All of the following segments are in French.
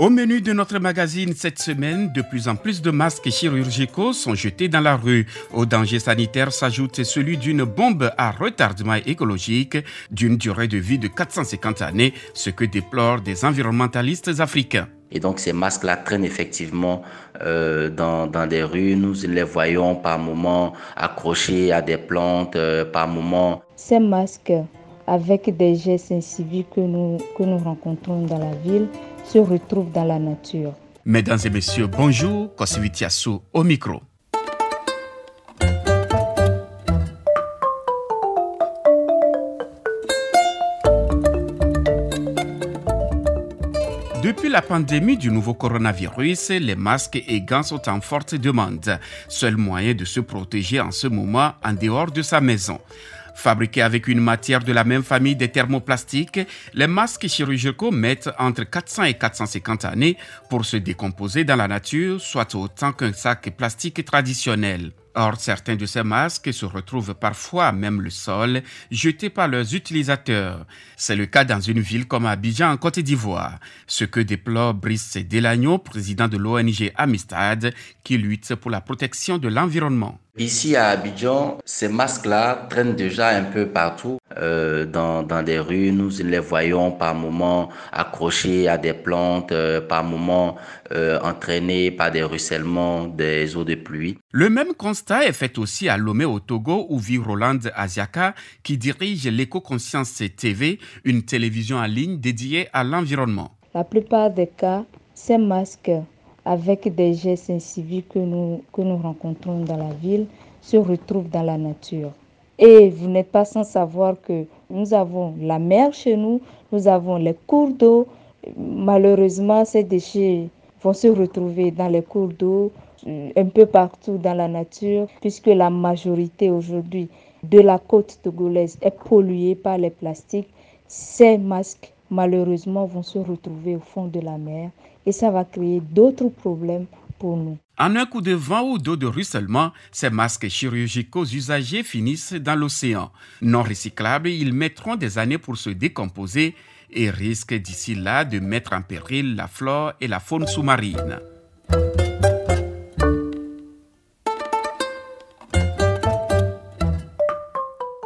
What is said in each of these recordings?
Au menu de notre magazine cette semaine, de plus en plus de masques chirurgicaux sont jetés dans la rue. Au danger sanitaire s'ajoute celui d'une bombe à retardement écologique d'une durée de vie de 450 années, ce que déplorent des environnementalistes africains. Et donc ces masques-là traînent effectivement euh, dans, dans des rues. Nous les voyons par moments accrochés à des plantes, euh, par moments. Ces masques, avec des gestes inciviques que nous, que nous rencontrons dans la ville, se retrouvent dans la nature. Mesdames et messieurs, bonjour. Kosivitiasu au micro. Depuis la pandémie du nouveau coronavirus, les masques et gants sont en forte demande. Seul moyen de se protéger en ce moment en dehors de sa maison. Fabriqués avec une matière de la même famille des thermoplastiques, les masques chirurgicaux mettent entre 400 et 450 années pour se décomposer dans la nature, soit autant qu'un sac plastique traditionnel. Or, certains de ces masques se retrouvent parfois même le sol, jetés par leurs utilisateurs. C'est le cas dans une ville comme Abidjan en Côte d'Ivoire. Ce que déplore Brice Delagno, président de l'ONG Amistad, qui lutte pour la protection de l'environnement. Ici à Abidjan, ces masques-là traînent déjà un peu partout euh, dans, dans des rues. Nous les voyons par moments accrochés à des plantes, euh, par moments euh, entraînés par des ruissellements des eaux de pluie. Le même constat est fait aussi à Lomé au Togo où vit Roland Aziaka qui dirige l'Éco-Conscience TV, une télévision en ligne dédiée à l'environnement. La plupart des cas, ces masques avec des gestes inciviques que nous, que nous rencontrons dans la ville se retrouvent dans la nature. Et vous n'êtes pas sans savoir que nous avons la mer chez nous, nous avons les cours d'eau. Malheureusement, ces déchets vont se retrouver dans les cours d'eau, un peu partout dans la nature, puisque la majorité aujourd'hui de la côte togolaise est polluée par les plastiques. Ces masques, malheureusement, vont se retrouver au fond de la mer et ça va créer d'autres problèmes pour nous. En un coup de vent ou d'eau de ruissellement, ces masques chirurgicaux usagés finissent dans l'océan. Non recyclables, ils mettront des années pour se décomposer et risquent d'ici là de mettre en péril la flore et la faune sous-marine.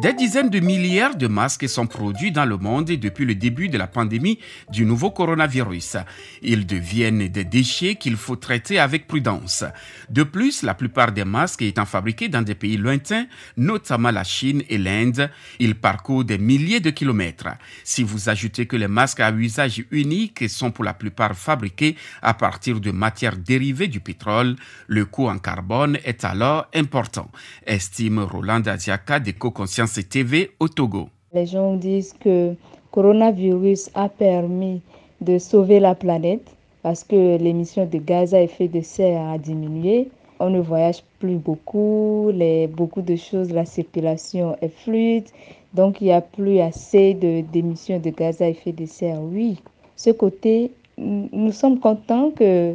Des dizaines de milliards de masques sont produits dans le monde depuis le début de la pandémie du nouveau coronavirus. Ils deviennent des déchets qu'il faut traiter avec prudence. De plus, la plupart des masques étant fabriqués dans des pays lointains, notamment la Chine et l'Inde, ils parcourent des milliers de kilomètres. Si vous ajoutez que les masques à usage unique sont pour la plupart fabriqués à partir de matières dérivées du pétrole, le coût en carbone est alors important, estime Roland Aziaka d'Eco-Conscience TV au Togo. Les gens disent que coronavirus a permis de sauver la planète parce que l'émission de gaz à effet de serre a diminué. On ne voyage plus beaucoup, beaucoup de choses, la circulation est fluide, donc il n'y a plus assez d'émissions de, gaz à effet de serre. Oui, ce côté, nous sommes contents que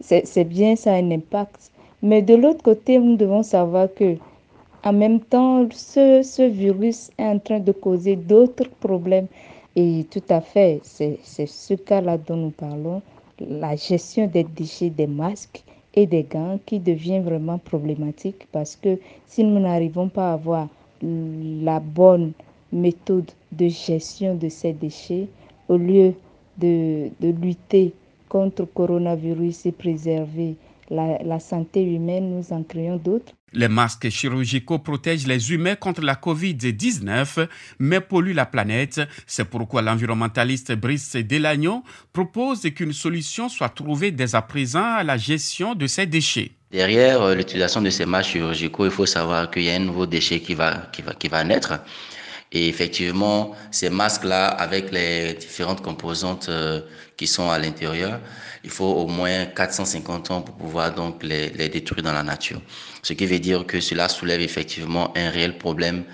c'est bien, ça a un impact. Mais de l'autre côté, nous devons savoir que en même temps, ce, virus est en train de causer d'autres problèmes. Et tout à fait, c'est ce cas-là dont nous parlons, la gestion des déchets, des masques et des gants qui devient vraiment problématique parce que si nous n'arrivons pas à avoir la bonne méthode de gestion de ces déchets, au lieu de, lutter contre le coronavirus et préserver la santé humaine, nous en créons d'autres. Les masques chirurgicaux protègent les humains contre la COVID-19, mais polluent la planète. C'est pourquoi l'environnementaliste Brice Delagno propose qu'une solution soit trouvée dès à présent à la gestion de ces déchets. Derrière l'utilisation de ces masques chirurgicaux, il faut savoir qu'il y a un nouveau déchet qui va naître. Et effectivement, ces masques-là, avec les différentes composantes qui sont à l'intérieur, il faut au moins 450 ans pour pouvoir donc les, les, détruire dans la nature. Ce qui veut dire que cela soulève effectivement un réel problème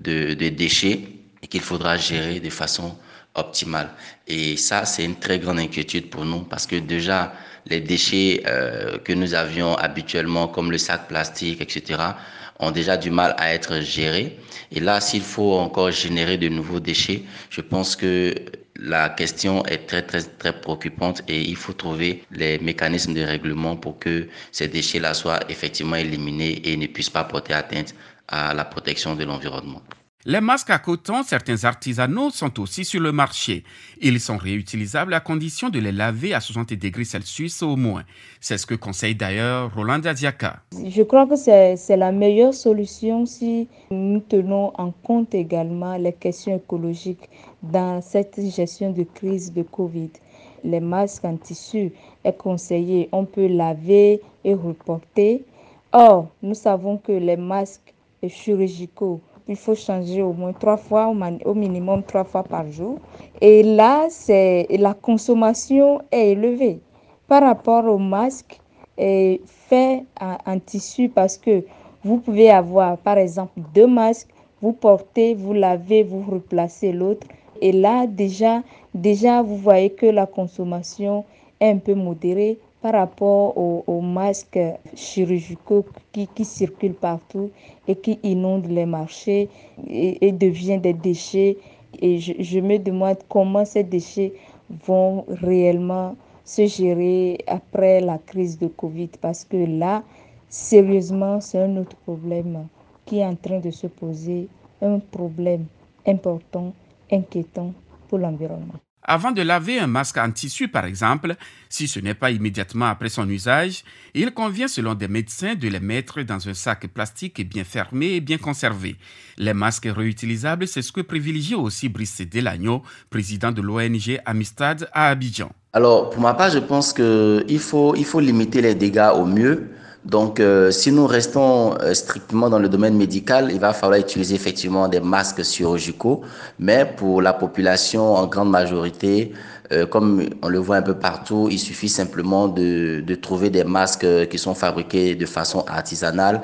de, de déchets et qu'il faudra gérer de façon optimale. Et ça, c'est une très grande inquiétude pour nous parce que déjà, les déchets euh, que nous avions habituellement, comme le sac plastique, etc., ont déjà du mal à être gérés. Et là, s'il faut encore générer de nouveaux déchets, je pense que la question est très, très, très préoccupante et il faut trouver les mécanismes de règlement pour que ces déchets-là soient effectivement éliminés et ne puissent pas porter atteinte à la protection de l'environnement. Les masques à coton, certains artisanaux, sont aussi sur le marché. Ils sont réutilisables à condition de les laver à 60 degrés Celsius au moins. C'est ce que conseille d'ailleurs Roland Diaka. Je crois que c'est la meilleure solution si nous tenons en compte également les questions écologiques dans cette gestion de crise de Covid. Les masques en tissu est conseillé, on peut laver et reporter. Or, nous savons que les masques chirurgicaux il faut changer au moins trois fois, au minimum trois fois par jour. Et là, c'est la consommation est élevée par rapport au masque fait en, tissu parce que vous pouvez avoir, par exemple, deux masques, vous portez, vous lavez, vous replacez l'autre. Et là, déjà, déjà, vous voyez que la consommation est un peu modérée par rapport aux, masques chirurgicaux qui, circulent partout et qui inondent les marchés et, deviennent des déchets. Et je, me demande comment ces déchets vont réellement se gérer après la crise de Covid. Parce que là, sérieusement, c'est un autre problème qui est en train de se poser, un problème important, inquiétant pour l'environnement. Avant de laver un masque en tissu, par exemple, si ce n'est pas immédiatement après son usage, il convient, selon des médecins, de les mettre dans un sac plastique bien fermé et bien conservé. Les masques réutilisables, c'est ce que privilégie aussi Brice Delagno, président de l'ONG Amistad à Abidjan. Alors, pour ma part, je pense qu'il faut, faut limiter les dégâts au mieux. Donc, euh, si nous restons euh, strictement dans le domaine médical, il va falloir utiliser effectivement des masques chirurgicaux, mais pour la population en grande majorité, euh, comme on le voit un peu partout, il suffit simplement de, de trouver des masques qui sont fabriqués de façon artisanale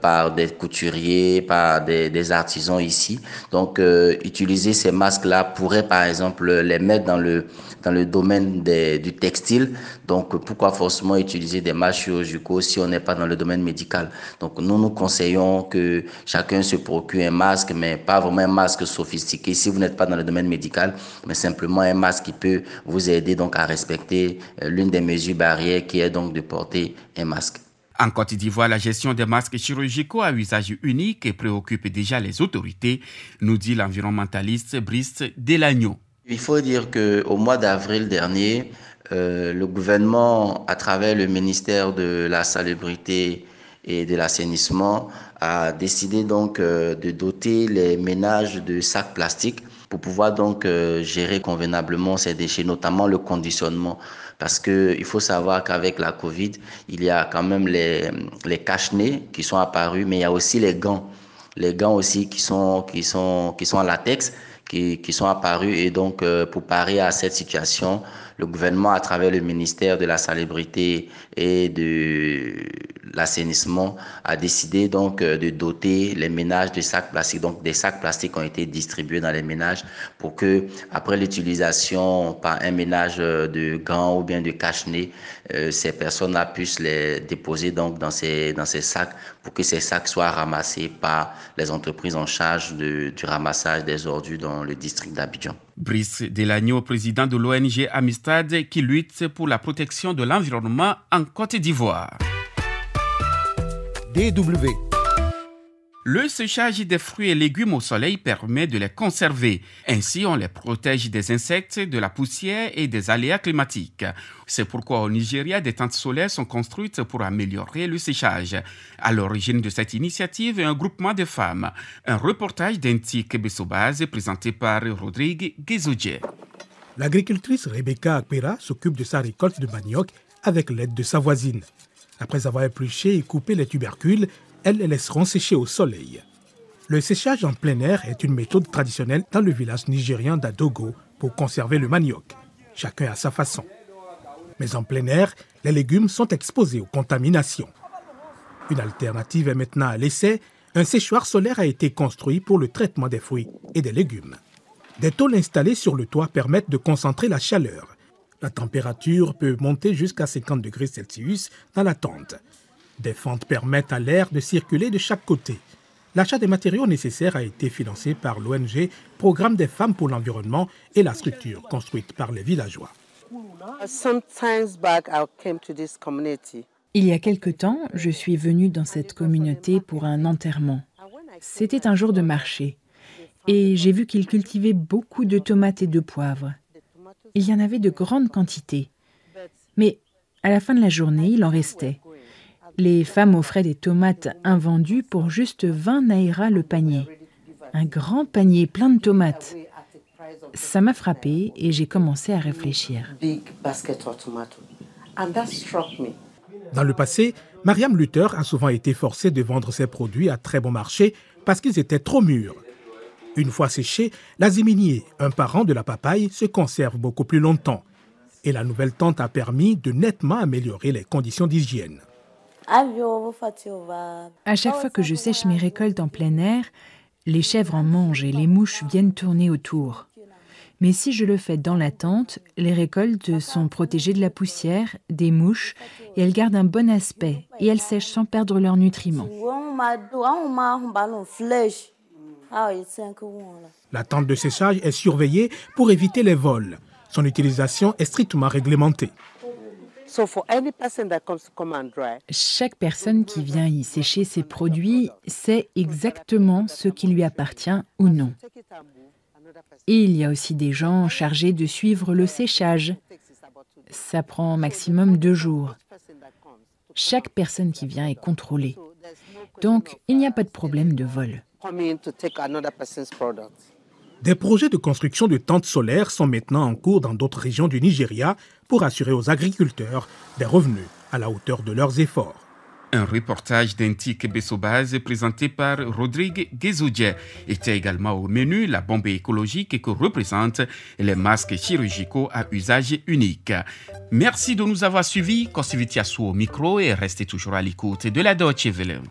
par des couturiers, par des, des artisans ici. Donc, utiliser ces masques-là pourrait, par exemple, les mettre dans le dans le domaine des, du textile. Donc, pourquoi forcément utiliser des masques chirurgicaux si on n'est pas dans le domaine médical? Donc, nous nous conseillons que chacun se procure un masque, mais pas vraiment un masque sophistiqué si vous n'êtes pas dans le domaine médical, mais simplement un masque qui peut vous aider donc à respecter euh, l'une des mesures barrières qui est donc de porter un masque. En Côte d'Ivoire, la gestion des masques chirurgicaux à usage unique préoccupe déjà les autorités, nous dit l'environnementaliste Brice Delagno. Il faut dire qu'au mois d'avril dernier, euh, le gouvernement, à travers le ministère de la Salubrité et de l'Assainissement, a décidé donc euh, de doter les ménages de sacs plastiques pour pouvoir donc euh, gérer convenablement ces déchets, notamment le conditionnement. Parce que il faut savoir qu'avec la Covid, il y a quand même les, les cache-nez qui sont apparus, mais il y a aussi les gants. Les gants aussi qui sont, qui sont, qui sont en latex qui, qui sont apparus. Et donc, euh, pour parer à cette situation, le gouvernement, à travers le ministère de la Salubrité et de l'assainissement, a décidé donc euh, de doter les ménages de sacs plastiques. Donc, des sacs plastiques ont été distribués dans les ménages pour que, après l'utilisation par un ménage euh, de gants ou bien de cache-nez, ces personnes-là puissent les déposer donc dans ces, dans ces sacs pour que ces sacs soient ramassés par les entreprises en charge du ramassage des ordures dans le district d'Abidjan. Brice Delagno, président de l'ONG Amistad, qui lutte pour la protection de l'environnement en Côte d'Ivoire. DW le séchage des fruits et légumes au soleil permet de les conserver. Ainsi, on les protège des insectes, de la poussière et des aléas climatiques. C'est pourquoi au Nigeria, des tentes solaires sont construites pour améliorer le séchage. À l'origine de cette initiative, un groupement de femmes. Un reportage d'Inti Kebesobaz présenté par Rodrigue Gezodje. L'agricultrice Rebecca Akpera s'occupe de sa récolte de manioc avec l'aide de sa voisine. Après avoir épluché et coupé les tubercules, elles les laisseront sécher au soleil. Le séchage en plein air est une méthode traditionnelle dans le village nigérien d'Adogo pour conserver le manioc, chacun à sa façon. Mais en plein air, les légumes sont exposés aux contaminations. Une alternative est maintenant à l'essai. Un séchoir solaire a été construit pour le traitement des fruits et des légumes. Des tôles installées sur le toit permettent de concentrer la chaleur. La température peut monter jusqu'à 50 degrés Celsius dans la tente. Des fentes permettent à l'air de circuler de chaque côté. L'achat des matériaux nécessaires a été financé par l'ONG Programme des femmes pour l'environnement et la structure construite par les villageois. Il y a quelque temps, je suis venue dans cette communauté pour un enterrement. C'était un jour de marché et j'ai vu qu'ils cultivaient beaucoup de tomates et de poivres. Il y en avait de grandes quantités. Mais à la fin de la journée, il en restait. Les femmes offraient des tomates invendues pour juste 20 naira le panier. Un grand panier plein de tomates. Ça m'a frappé et j'ai commencé à réfléchir. Dans le passé, Mariam Luther a souvent été forcée de vendre ses produits à très bon marché parce qu'ils étaient trop mûrs. Une fois séchés, l'aziminier, un parent de la papaye, se conserve beaucoup plus longtemps. Et la nouvelle tente a permis de nettement améliorer les conditions d'hygiène. À chaque fois que je sèche mes récoltes en plein air, les chèvres en mangent et les mouches viennent tourner autour. Mais si je le fais dans la tente, les récoltes sont protégées de la poussière, des mouches, et elles gardent un bon aspect, et elles sèchent sans perdre leurs nutriments. La tente de séchage est surveillée pour éviter les vols. Son utilisation est strictement réglementée. Chaque personne qui vient y sécher ses produits sait exactement ce qui lui appartient ou non. Et il y a aussi des gens chargés de suivre le séchage. Ça prend maximum deux jours. Chaque personne qui vient est contrôlée. Donc, il n'y a pas de problème de vol. Des projets de construction de tentes solaires sont maintenant en cours dans d'autres régions du Nigeria pour assurer aux agriculteurs des revenus à la hauteur de leurs efforts. Un reportage d'Intique Bessobaz présenté par Rodrigue Gezoudje était également au menu la bombe écologique que représentent les masques chirurgicaux à usage unique. Merci de nous avoir suivis. Kosivitiasu au micro et restez toujours à l'écoute de la Deutsche Welle.